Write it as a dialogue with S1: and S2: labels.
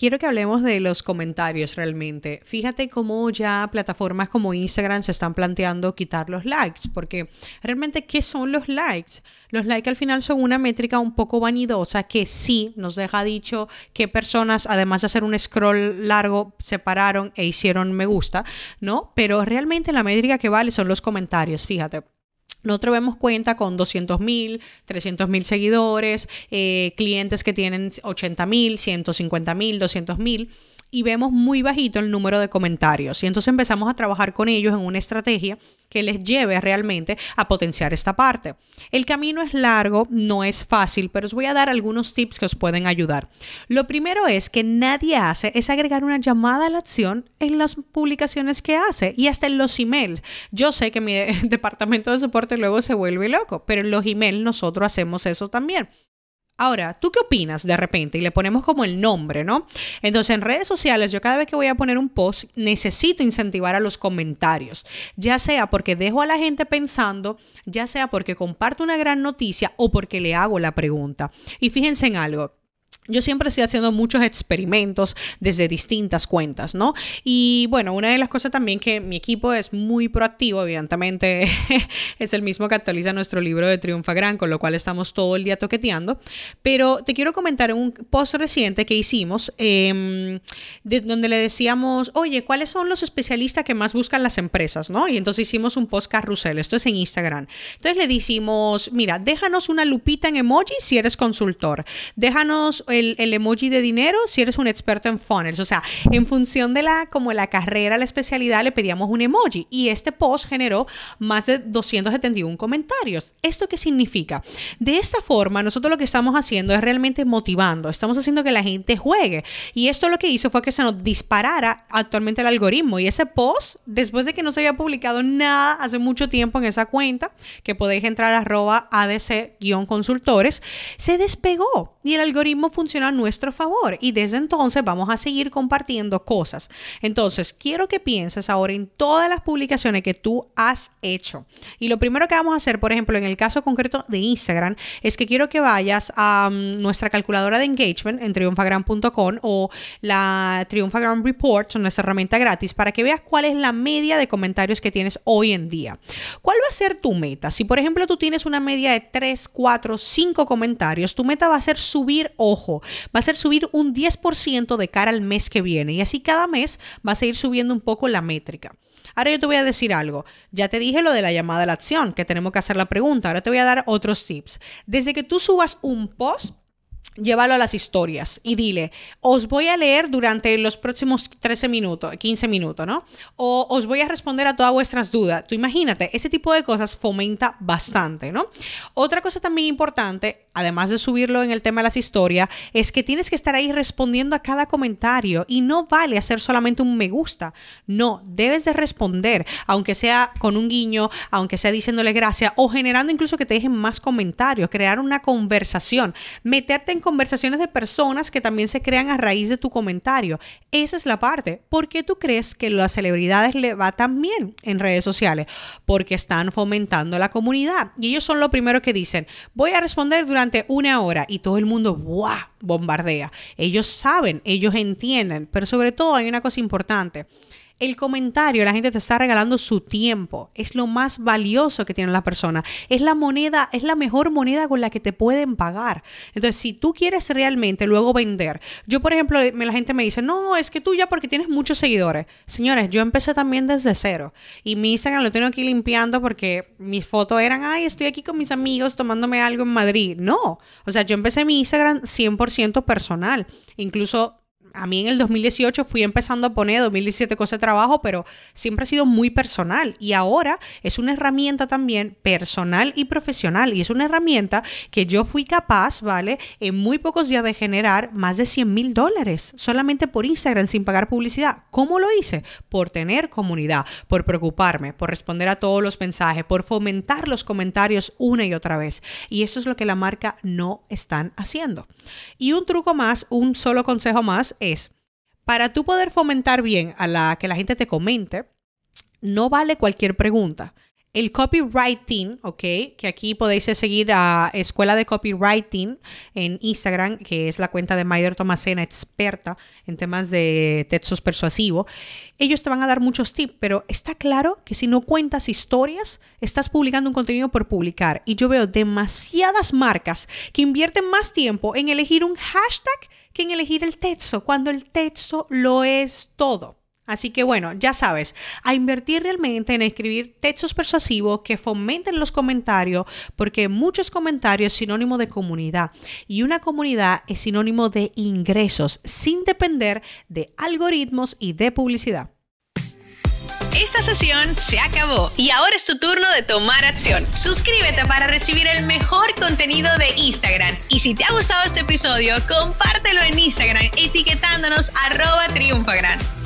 S1: Quiero que hablemos de los comentarios realmente. Fíjate cómo ya plataformas como Instagram se están planteando quitar los likes, porque realmente, ¿qué son los likes? Los likes al final son una métrica un poco vanidosa que sí nos deja dicho qué personas, además de hacer un scroll largo, se pararon e hicieron me gusta, ¿no? Pero realmente la métrica que vale son los comentarios, fíjate. Nosotros vemos cuenta con 200 mil, 300 mil seguidores, eh, clientes que tienen 80 mil, 150 mil, 200 mil y vemos muy bajito el número de comentarios. Y entonces empezamos a trabajar con ellos en una estrategia que les lleve realmente a potenciar esta parte. El camino es largo, no es fácil, pero os voy a dar algunos tips que os pueden ayudar. Lo primero es que nadie hace es agregar una llamada a la acción en las publicaciones que hace y hasta en los emails. Yo sé que mi departamento de soporte luego se vuelve loco, pero en los emails nosotros hacemos eso también. Ahora, ¿tú qué opinas de repente? Y le ponemos como el nombre, ¿no? Entonces, en redes sociales, yo cada vez que voy a poner un post, necesito incentivar a los comentarios, ya sea porque dejo a la gente pensando, ya sea porque comparto una gran noticia o porque le hago la pregunta. Y fíjense en algo. Yo siempre estoy haciendo muchos experimentos desde distintas cuentas, ¿no? Y bueno, una de las cosas también que mi equipo es muy proactivo, evidentemente es el mismo que actualiza nuestro libro de Triunfa Gran, con lo cual estamos todo el día toqueteando. Pero te quiero comentar un post reciente que hicimos, em, de, donde le decíamos, oye, ¿cuáles son los especialistas que más buscan las empresas, ¿no? Y entonces hicimos un post carrusel, esto es en Instagram. Entonces le decimos, mira, déjanos una lupita en emoji si eres consultor, déjanos el, emoji de dinero si eres un experto en funnels. O sea, en función de la, como la carrera, la especialidad, le pedíamos un emoji. Y este post generó más de 271 comentarios. ¿Esto qué significa? De esta forma, nosotros lo que estamos haciendo es realmente motivando. Estamos haciendo que la gente juegue. Y esto lo que hizo fue que se nos disparara actualmente el algoritmo. Y ese post, después de que no se había publicado nada hace mucho tiempo en esa cuenta, que podéis entrar a arroba ADC-consultores, se despegó. Y el algoritmo funciona a nuestro favor y desde entonces vamos a seguir compartiendo cosas. Entonces, quiero que pienses ahora en todas las publicaciones que tú has hecho. Y lo primero que vamos a hacer, por ejemplo, en el caso concreto de Instagram, es que quiero que vayas a mm, nuestra calculadora de engagement en triunfagram.com o la Triunfagram Report, nuestra herramienta gratis, para que veas cuál es la media de comentarios que tienes hoy en día. ¿Cuál va a ser tu meta? Si, por ejemplo, tú tienes una media de 3, 4, 5 comentarios, tu meta va a ser subir, ojo, va a ser subir un 10% de cara al mes que viene y así cada mes va a seguir subiendo un poco la métrica. Ahora yo te voy a decir algo. Ya te dije lo de la llamada a la acción, que tenemos que hacer la pregunta. Ahora te voy a dar otros tips. Desde que tú subas un post, llévalo a las historias y dile, os voy a leer durante los próximos 13 minutos, 15 minutos, ¿no? O os voy a responder a todas vuestras dudas. Tú imagínate, ese tipo de cosas fomenta bastante, ¿no? Otra cosa también importante, además de subirlo en el tema de las historias, es que tienes que estar ahí respondiendo a cada comentario y no vale hacer solamente un me gusta. No, debes de responder, aunque sea con un guiño, aunque sea diciéndole gracias o generando incluso que te dejen más comentarios, crear una conversación, meterte en conversaciones de personas que también se crean a raíz de tu comentario. Esa es la parte. ¿Por qué tú crees que las celebridades le va tan bien en redes sociales? Porque están fomentando la comunidad. Y ellos son lo primero que dicen, voy a responder durante una hora y todo el mundo, ¡guau! bombardea. Ellos saben, ellos entienden, pero sobre todo hay una cosa importante el comentario, la gente te está regalando su tiempo. Es lo más valioso que tiene la persona. Es la moneda, es la mejor moneda con la que te pueden pagar. Entonces, si tú quieres realmente luego vender, yo por ejemplo, la gente me dice, no, es que tú ya porque tienes muchos seguidores. Señores, yo empecé también desde cero. Y mi Instagram lo tengo aquí limpiando porque mis fotos eran, ay, estoy aquí con mis amigos tomándome algo en Madrid. No, o sea, yo empecé mi Instagram 100% personal. Incluso a mí en el 2018 fui empezando a poner 2017 cosas de trabajo, pero siempre ha sido muy personal y ahora es una herramienta también personal y profesional y es una herramienta que yo fui capaz, ¿vale? En muy pocos días de generar más de 100 mil dólares solamente por Instagram sin pagar publicidad. ¿Cómo lo hice? Por tener comunidad, por preocuparme, por responder a todos los mensajes, por fomentar los comentarios una y otra vez. Y eso es lo que la marca no están haciendo. Y un truco más, un solo consejo más es, para tú poder fomentar bien a la que la gente te comente, no vale cualquier pregunta. El copywriting, ok, que aquí podéis seguir a Escuela de Copywriting en Instagram, que es la cuenta de Maider Tomasena, experta en temas de textos persuasivos. Ellos te van a dar muchos tips, pero está claro que si no cuentas historias, estás publicando un contenido por publicar. Y yo veo demasiadas marcas que invierten más tiempo en elegir un hashtag que en elegir el texto, cuando el texto lo es todo. Así que bueno, ya sabes, a invertir realmente en escribir textos persuasivos que fomenten los comentarios, porque muchos comentarios es sinónimo de comunidad y una comunidad es sinónimo de ingresos sin depender de algoritmos y de publicidad.
S2: Esta sesión se acabó y ahora es tu turno de tomar acción. Suscríbete para recibir el mejor contenido de Instagram. Y si te ha gustado este episodio, compártelo en Instagram etiquetándonos arroba triunfagran.